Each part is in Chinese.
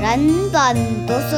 人本读书。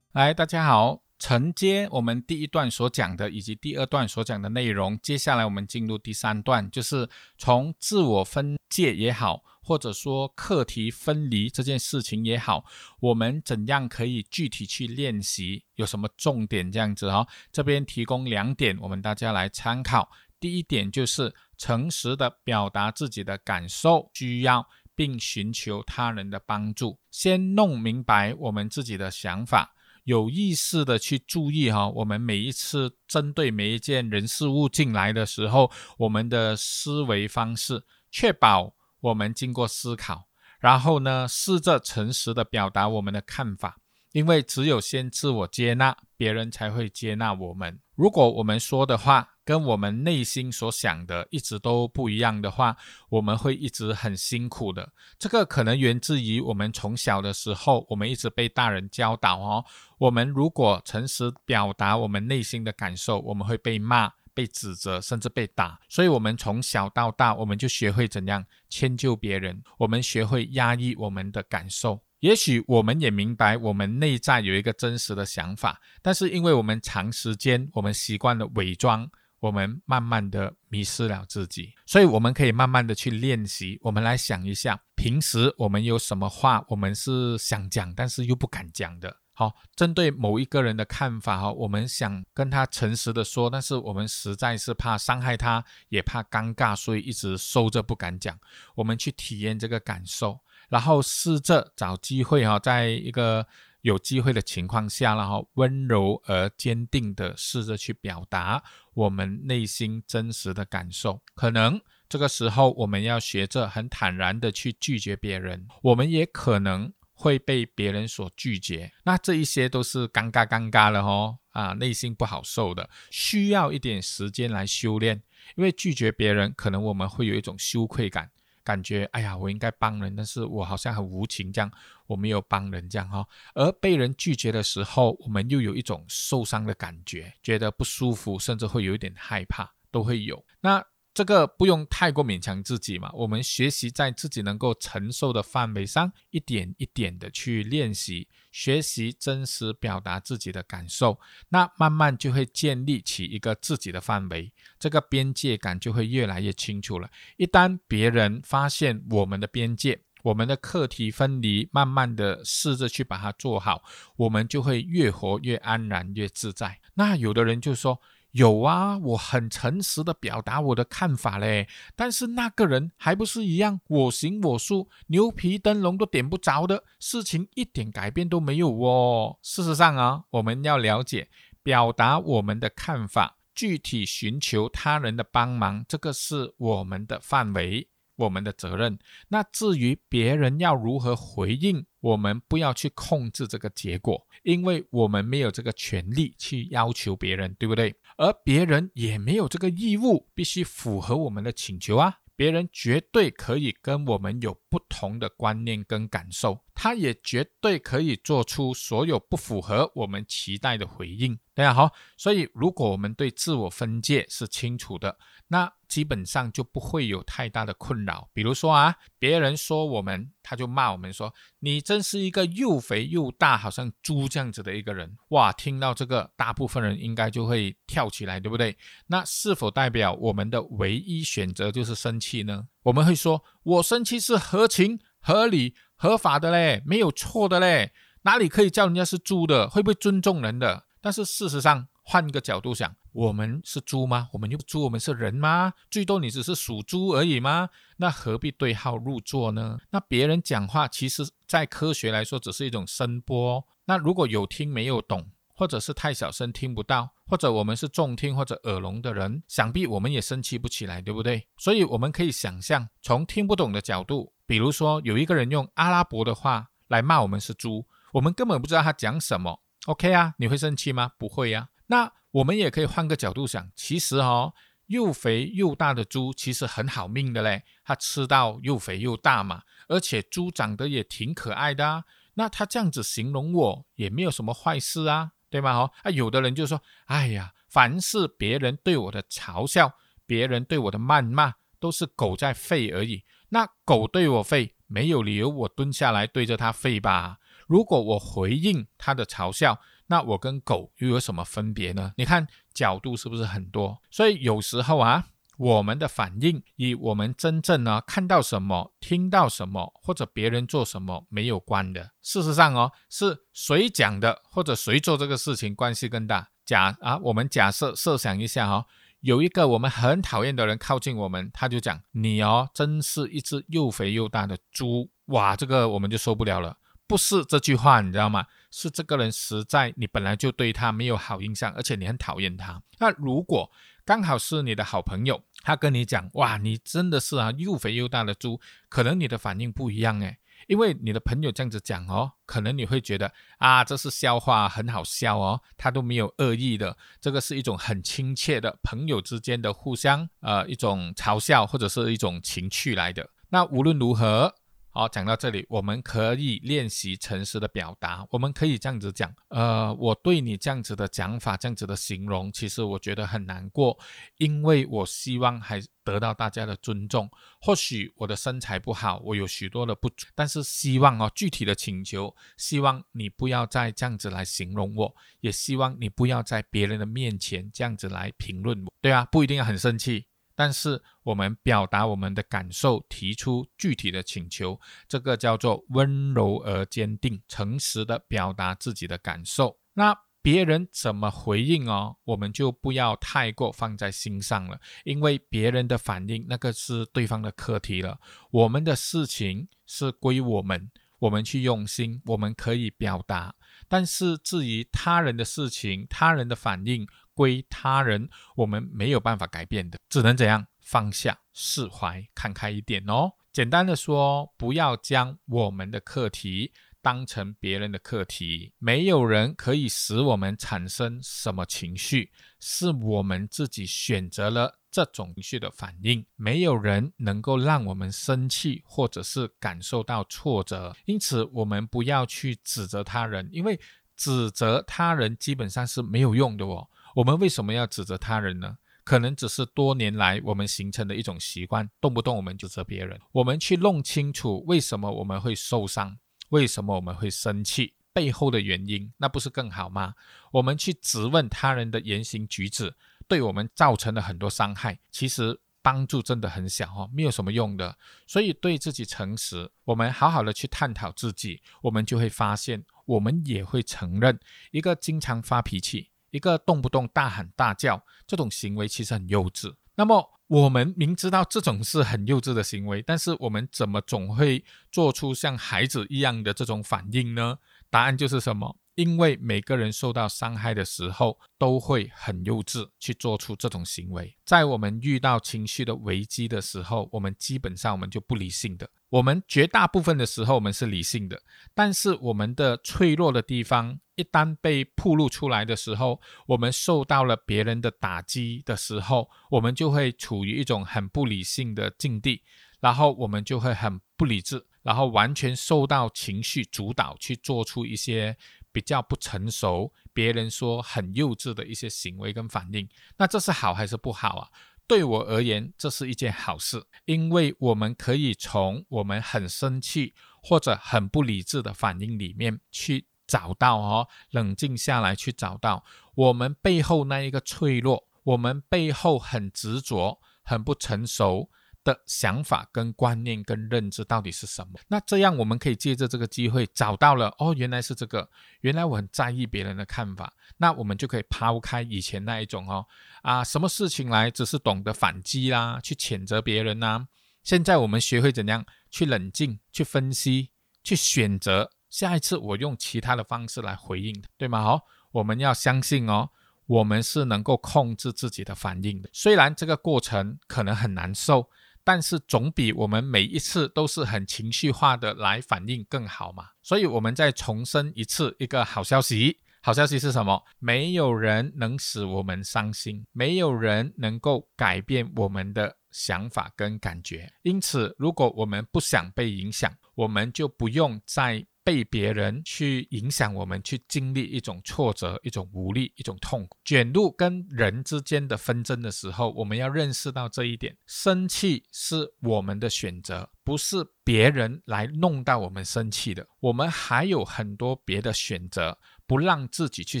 来，大家好，承接我们第一段所讲的，以及第二段所讲的内容，接下来我们进入第三段，就是从自我分界也好，或者说课题分离这件事情也好，我们怎样可以具体去练习，有什么重点这样子哈？这边提供两点，我们大家来参考。第一点就是诚实的表达自己的感受、需要，并寻求他人的帮助，先弄明白我们自己的想法。有意识的去注意哈，我们每一次针对每一件人事物进来的时候，我们的思维方式，确保我们经过思考，然后呢，试着诚实的表达我们的看法，因为只有先自我接纳，别人才会接纳我们。如果我们说的话，跟我们内心所想的一直都不一样的话，我们会一直很辛苦的。这个可能源自于我们从小的时候，我们一直被大人教导哦。我们如果诚实表达我们内心的感受，我们会被骂、被指责，甚至被打。所以，我们从小到大，我们就学会怎样迁就别人，我们学会压抑我们的感受。也许我们也明白，我们内在有一个真实的想法，但是因为我们长时间，我们习惯了伪装。我们慢慢的迷失了自己，所以我们可以慢慢的去练习。我们来想一下，平时我们有什么话，我们是想讲，但是又不敢讲的。好，针对某一个人的看法，哈，我们想跟他诚实的说，但是我们实在是怕伤害他，也怕尴尬，所以一直收着不敢讲。我们去体验这个感受，然后试着找机会，哈，在一个。有机会的情况下，然后温柔而坚定的试着去表达我们内心真实的感受。可能这个时候我们要学着很坦然的去拒绝别人，我们也可能会被别人所拒绝。那这一些都是尴尬尴尬了哦，啊，内心不好受的，需要一点时间来修炼。因为拒绝别人，可能我们会有一种羞愧感。感觉哎呀，我应该帮人，但是我好像很无情，这样我没有帮人，这样哈。而被人拒绝的时候，我们又有一种受伤的感觉，觉得不舒服，甚至会有一点害怕，都会有。那。这个不用太过勉强自己嘛，我们学习在自己能够承受的范围上，一点一点的去练习，学习真实表达自己的感受，那慢慢就会建立起一个自己的范围，这个边界感就会越来越清楚了。一旦别人发现我们的边界，我们的课题分离，慢慢的试着去把它做好，我们就会越活越安然，越自在。那有的人就说。有啊，我很诚实的表达我的看法嘞，但是那个人还不是一样我行我素，牛皮灯笼都点不着的事情，一点改变都没有哦。事实上啊，我们要了解，表达我们的看法，具体寻求他人的帮忙，这个是我们的范围。我们的责任。那至于别人要如何回应，我们不要去控制这个结果，因为我们没有这个权利去要求别人，对不对？而别人也没有这个义务必须符合我们的请求啊。别人绝对可以跟我们有不同的观念跟感受，他也绝对可以做出所有不符合我们期待的回应。大家好，所以如果我们对自我分界是清楚的，那基本上就不会有太大的困扰。比如说啊，别人说我们，他就骂我们说：“你真是一个又肥又大，好像猪这样子的一个人。”哇，听到这个，大部分人应该就会跳起来，对不对？那是否代表我们的唯一选择就是生气呢？我们会说：“我生气是合情、合理、合法的嘞，没有错的嘞，哪里可以叫人家是猪的？会不会尊重人的？”但是事实上，换个角度想，我们是猪吗？我们又猪，我们是人吗？最多你只是属猪而已吗？那何必对号入座呢？那别人讲话，其实在科学来说，只是一种声波。那如果有听没有懂，或者是太小声听不到，或者我们是重听或者耳聋的人，想必我们也生气不起来，对不对？所以我们可以想象，从听不懂的角度，比如说有一个人用阿拉伯的话来骂我们是猪，我们根本不知道他讲什么。OK 啊，你会生气吗？不会呀。那我们也可以换个角度想，其实哦，又肥又大的猪其实很好命的嘞，它吃到又肥又大嘛，而且猪长得也挺可爱的啊。那他这样子形容我也没有什么坏事啊，对吗？哦，啊，有的人就说，哎呀，凡是别人对我的嘲笑，别人对我的谩骂，都是狗在吠而已。那狗对我吠，没有理由我蹲下来对着它吠吧？如果我回应它的嘲笑，那我跟狗又有什么分别呢？你看角度是不是很多？所以有时候啊。我们的反应与我们真正呢看到什么、听到什么或者别人做什么没有关的。事实上哦，是谁讲的或者谁做这个事情关系更大。假啊，我们假设设想一下哈，有一个我们很讨厌的人靠近我们，他就讲你哦，真是一只又肥又大的猪哇，这个我们就受不了了。不是这句话，你知道吗？是这个人实在你本来就对他没有好印象，而且你很讨厌他。那如果刚好是你的好朋友，他跟你讲，哇，你真的是啊，又肥又大的猪，可能你的反应不一样诶，因为你的朋友这样子讲哦，可能你会觉得啊，这是笑话，很好笑哦，他都没有恶意的，这个是一种很亲切的朋友之间的互相呃一种嘲笑或者是一种情趣来的。那无论如何。好，讲到这里，我们可以练习诚实的表达。我们可以这样子讲，呃，我对你这样子的讲法，这样子的形容，其实我觉得很难过，因为我希望还得到大家的尊重。或许我的身材不好，我有许多的不足，但是希望哦，具体的请求，希望你不要再这样子来形容我，也希望你不要在别人的面前这样子来评论我。对啊，不一定要很生气。但是我们表达我们的感受，提出具体的请求，这个叫做温柔而坚定，诚实的表达自己的感受。那别人怎么回应哦，我们就不要太过放在心上了，因为别人的反应那个是对方的课题了。我们的事情是归我们，我们去用心，我们可以表达。但是至于他人的事情，他人的反应。归他人，我们没有办法改变的，只能怎样放下、释怀、看开一点哦。简单的说，不要将我们的课题当成别人的课题。没有人可以使我们产生什么情绪，是我们自己选择了这种情绪的反应。没有人能够让我们生气，或者是感受到挫折。因此，我们不要去指责他人，因为指责他人基本上是没有用的哦。我们为什么要指责他人呢？可能只是多年来我们形成的一种习惯，动不动我们就责别人。我们去弄清楚为什么我们会受伤，为什么我们会生气，背后的原因，那不是更好吗？我们去质问他人的言行举止，对我们造成了很多伤害，其实帮助真的很小哦，没有什么用的。所以对自己诚实，我们好好的去探讨自己，我们就会发现，我们也会承认一个经常发脾气。一个动不动大喊大叫这种行为其实很幼稚。那么我们明知道这种是很幼稚的行为，但是我们怎么总会做出像孩子一样的这种反应呢？答案就是什么？因为每个人受到伤害的时候都会很幼稚去做出这种行为。在我们遇到情绪的危机的时候，我们基本上我们就不理性的。我们绝大部分的时候我们是理性的，但是我们的脆弱的地方一旦被暴露出来的时候，我们受到了别人的打击的时候，我们就会处于一种很不理性的境地，然后我们就会很不理智，然后完全受到情绪主导去做出一些比较不成熟、别人说很幼稚的一些行为跟反应。那这是好还是不好啊？对我而言，这是一件好事，因为我们可以从我们很生气或者很不理智的反应里面去找到哦，冷静下来去找到我们背后那一个脆弱，我们背后很执着、很不成熟。的想法跟观念跟认知到底是什么？那这样我们可以借着这个机会找到了哦，原来是这个，原来我很在意别人的看法，那我们就可以抛开以前那一种哦啊，什么事情来只是懂得反击啦，去谴责别人呐。现在我们学会怎样去冷静、去分析、去选择，下一次我用其他的方式来回应，对吗？好，我们要相信哦，我们是能够控制自己的反应的，虽然这个过程可能很难受。但是总比我们每一次都是很情绪化的来反应更好嘛？所以，我们再重申一次一个好消息。好消息是什么？没有人能使我们伤心，没有人能够改变我们的想法跟感觉。因此，如果我们不想被影响，我们就不用再。被别人去影响我们，去经历一种挫折、一种无力、一种痛苦，卷入跟人之间的纷争的时候，我们要认识到这一点：生气是我们的选择，不是别人来弄到我们生气的。我们还有很多别的选择，不让自己去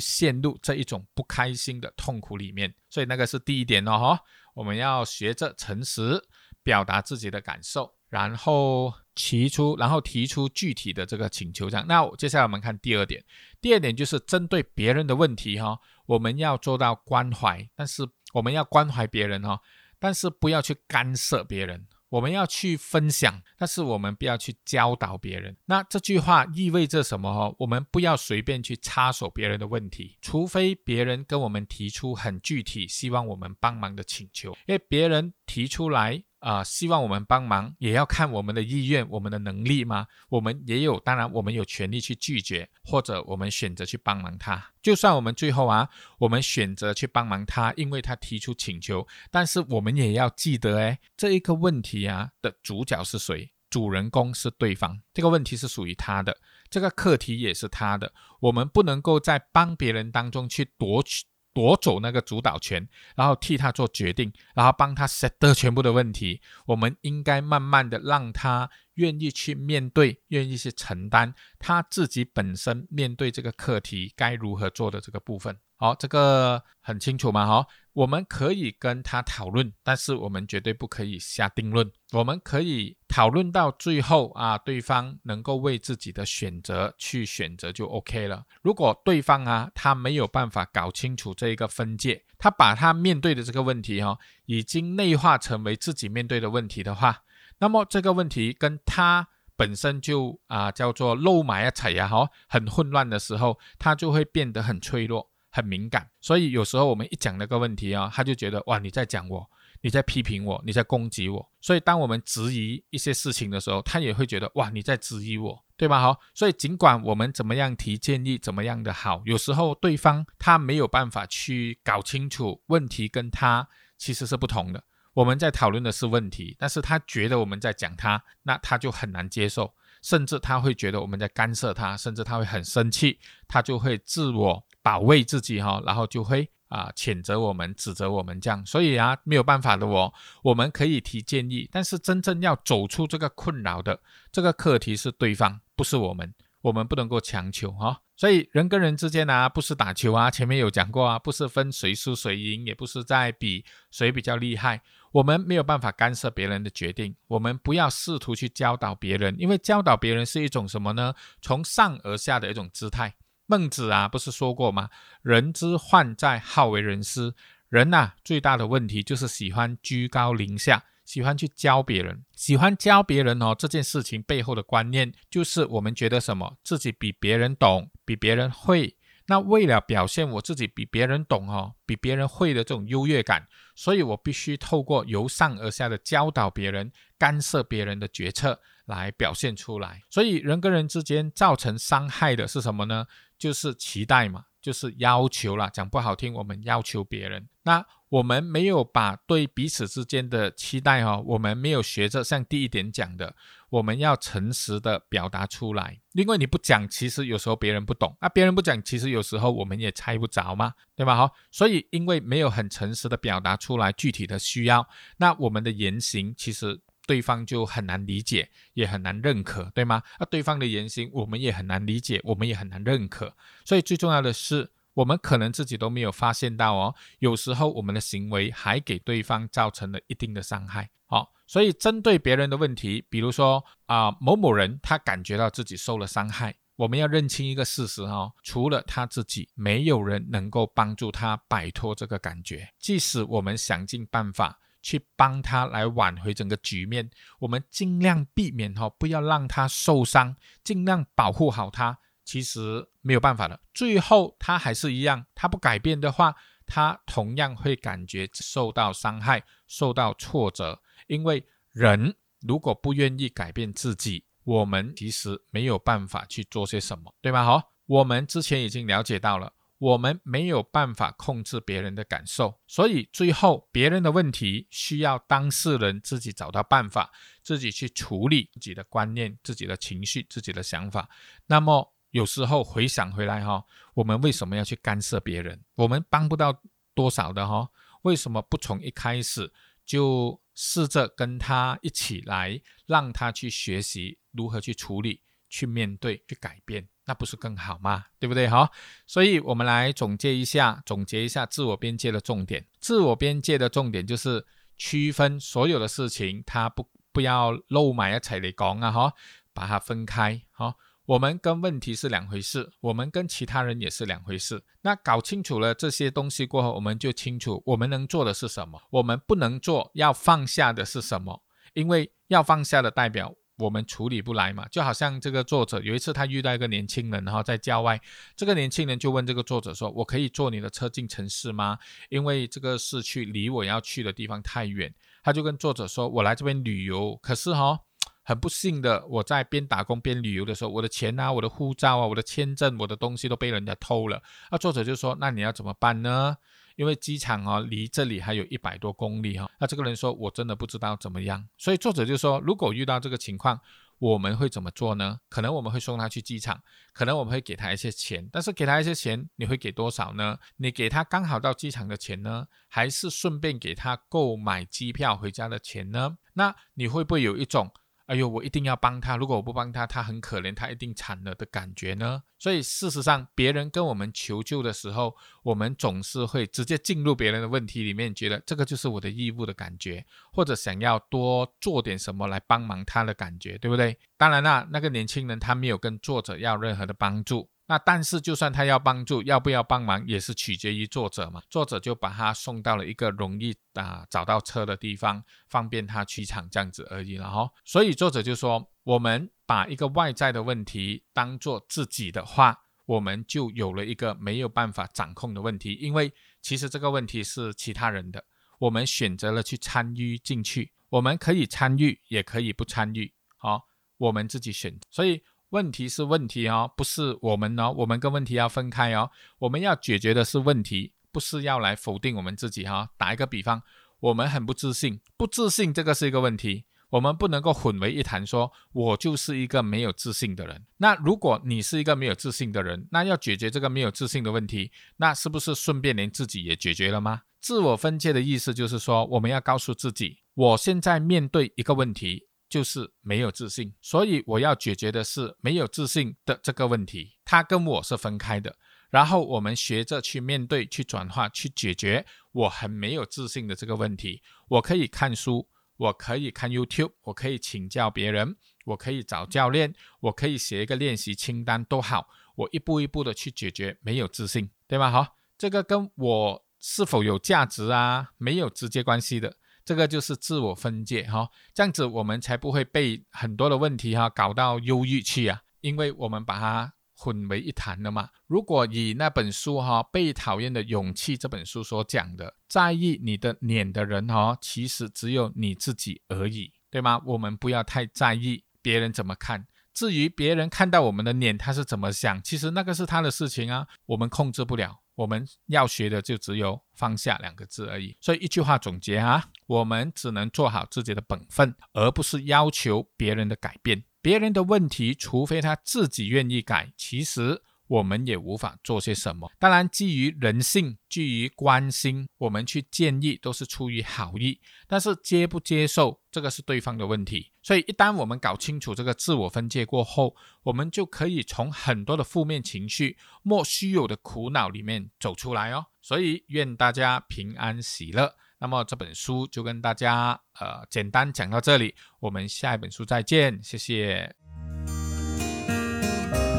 陷入这一种不开心的痛苦里面。所以那个是第一点哦，哈，我们要学着诚实表达自己的感受。然后提出，然后提出具体的这个请求，这样。那接下来我们看第二点，第二点就是针对别人的问题哈，我们要做到关怀，但是我们要关怀别人哈，但是不要去干涉别人，我们要去分享，但是我们不要去教导别人。那这句话意味着什么哈？我们不要随便去插手别人的问题，除非别人跟我们提出很具体希望我们帮忙的请求，因为别人提出来。啊，希望我们帮忙，也要看我们的意愿、我们的能力吗？我们也有，当然我们有权利去拒绝，或者我们选择去帮忙他。就算我们最后啊，我们选择去帮忙他，因为他提出请求，但是我们也要记得，哎，这一个问题啊的主角是谁？主人公是对方，这个问题是属于他的，这个课题也是他的。我们不能够在帮别人当中去夺取。夺走那个主导权，然后替他做决定，然后帮他 set 的全部的问题。我们应该慢慢的让他愿意去面对，愿意去承担他自己本身面对这个课题该如何做的这个部分。好，这个很清楚嘛？哈，我们可以跟他讨论，但是我们绝对不可以下定论。我们可以讨论到最后啊，对方能够为自己的选择去选择就 OK 了。如果对方啊，他没有办法搞清楚这一个分界，他把他面对的这个问题哈，已经内化成为自己面对的问题的话，那么这个问题跟他本身就啊叫做漏埋啊踩呀哈，很混乱的时候，他就会变得很脆弱。很敏感，所以有时候我们一讲那个问题啊，他就觉得哇，你在讲我，你在批评我，你在攻击我。所以当我们质疑一些事情的时候，他也会觉得哇，你在质疑我，对吧？好，所以尽管我们怎么样提建议，怎么样的好，有时候对方他没有办法去搞清楚问题跟他其实是不同的。我们在讨论的是问题，但是他觉得我们在讲他，那他就很难接受，甚至他会觉得我们在干涉他，甚至他会很生气，他就会自我。保卫自己哈，然后就会啊谴责我们、指责我们这样，所以啊没有办法的哦。我们可以提建议，但是真正要走出这个困扰的这个课题是对方，不是我们。我们不能够强求哈。所以人跟人之间啊，不是打球啊，前面有讲过啊，不是分谁输谁赢，也不是在比谁比较厉害。我们没有办法干涉别人的决定，我们不要试图去教导别人，因为教导别人是一种什么呢？从上而下的一种姿态。孟子啊，不是说过吗？人之患在好为人师。人呐，最大的问题就是喜欢居高临下，喜欢去教别人，喜欢教别人哦。这件事情背后的观念就是我们觉得什么，自己比别人懂，比别人会。那为了表现我自己比别人懂哦，比别人会的这种优越感，所以我必须透过由上而下的教导别人，干涉别人的决策来表现出来。所以人跟人之间造成伤害的是什么呢？就是期待嘛，就是要求了。讲不好听，我们要求别人，那我们没有把对彼此之间的期待哈，我们没有学着像第一点讲的，我们要诚实的表达出来。因为你不讲，其实有时候别人不懂啊，别人不讲，其实有时候我们也猜不着嘛，对吧？好，所以因为没有很诚实的表达出来具体的需要，那我们的言行其实。对方就很难理解，也很难认可，对吗？那对方的言行，我们也很难理解，我们也很难认可。所以最重要的是，我们可能自己都没有发现到哦，有时候我们的行为还给对方造成了一定的伤害。好，所以针对别人的问题，比如说啊，某某人他感觉到自己受了伤害，我们要认清一个事实哦，除了他自己，没有人能够帮助他摆脱这个感觉，即使我们想尽办法。去帮他来挽回整个局面，我们尽量避免哈，不要让他受伤，尽量保护好他。其实没有办法的，最后他还是一样，他不改变的话，他同样会感觉受到伤害，受到挫折。因为人如果不愿意改变自己，我们其实没有办法去做些什么，对吗？好，我们之前已经了解到了。我们没有办法控制别人的感受，所以最后别人的问题需要当事人自己找到办法，自己去处理自己的观念、自己的情绪、自己的想法。那么有时候回想回来哈，我们为什么要去干涉别人？我们帮不到多少的哈，为什么不从一开始就试着跟他一起来，让他去学习如何去处理、去面对、去改变？那不是更好吗？对不对？哈，所以我们来总结一下，总结一下自我边界的重点。自我边界的重点就是区分所有的事情，它不不要漏埋一齊嚟講啊！哈，把它分开。哈，我们跟问题是两回事，我们跟其他人也是两回事。那搞清楚了这些东西过后，我们就清楚我们能做的是什么，我们不能做要放下的是什么。因为要放下的代表。我们处理不来嘛，就好像这个作者有一次他遇到一个年轻人，然后在郊外，这个年轻人就问这个作者说：“我可以坐你的车进城市吗？因为这个市区离我要去的地方太远。”他就跟作者说：“我来这边旅游，可是哈，很不幸的，我在边打工边旅游的时候，我的钱啊、我的护照啊、我的签证、我的东西都被人家偷了。”那作者就说：“那你要怎么办呢？”因为机场哦，离这里还有一百多公里哈。那这个人说：“我真的不知道怎么样。”所以作者就说：“如果遇到这个情况，我们会怎么做呢？可能我们会送他去机场，可能我们会给他一些钱。但是给他一些钱，你会给多少呢？你给他刚好到机场的钱呢，还是顺便给他购买机票回家的钱呢？那你会不会有一种？”哎呦，我一定要帮他！如果我不帮他，他很可怜，他一定惨了的感觉呢。所以事实上，别人跟我们求救的时候，我们总是会直接进入别人的问题里面，觉得这个就是我的义务的感觉，或者想要多做点什么来帮忙他的感觉，对不对？当然啦，那个年轻人他没有跟作者要任何的帮助。那但是，就算他要帮助，要不要帮忙也是取决于作者嘛。作者就把他送到了一个容易啊找到车的地方，方便他取场这样子而已了哈。所以作者就说，我们把一个外在的问题当做自己的话，我们就有了一个没有办法掌控的问题。因为其实这个问题是其他人的，我们选择了去参与进去，我们可以参与，也可以不参与，好，我们自己选。所以。问题是问题哦，不是我们哦，我们跟问题要分开哦。我们要解决的是问题，不是要来否定我们自己哈。打一个比方，我们很不自信，不自信这个是一个问题，我们不能够混为一谈，说我就是一个没有自信的人。那如果你是一个没有自信的人，那要解决这个没有自信的问题，那是不是顺便连自己也解决了吗？自我分界的意思就是说，我们要告诉自己，我现在面对一个问题。就是没有自信，所以我要解决的是没有自信的这个问题，它跟我是分开的。然后我们学着去面对、去转化、去解决我很没有自信的这个问题。我可以看书，我可以看 YouTube，我可以请教别人，我可以找教练，我可以写一个练习清单都好，我一步一步的去解决没有自信，对吗？好，这个跟我是否有价值啊，没有直接关系的。这个就是自我分界哈，这样子我们才不会被很多的问题哈搞到忧郁去啊，因为我们把它混为一谈了嘛。如果以那本书哈《被讨厌的勇气》这本书所讲的，在意你的脸的人哈，其实只有你自己而已，对吗？我们不要太在意别人怎么看。至于别人看到我们的脸他是怎么想，其实那个是他的事情啊，我们控制不了。我们要学的就只有放下两个字而已，所以一句话总结啊，我们只能做好自己的本分，而不是要求别人的改变。别人的问题，除非他自己愿意改，其实。我们也无法做些什么。当然，基于人性，基于关心，我们去建议都是出于好意。但是接不接受，这个是对方的问题。所以，一旦我们搞清楚这个自我分界过后，我们就可以从很多的负面情绪、莫须有的苦恼里面走出来哦。所以，愿大家平安喜乐。那么这本书就跟大家呃简单讲到这里，我们下一本书再见，谢谢。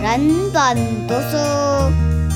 人本读书。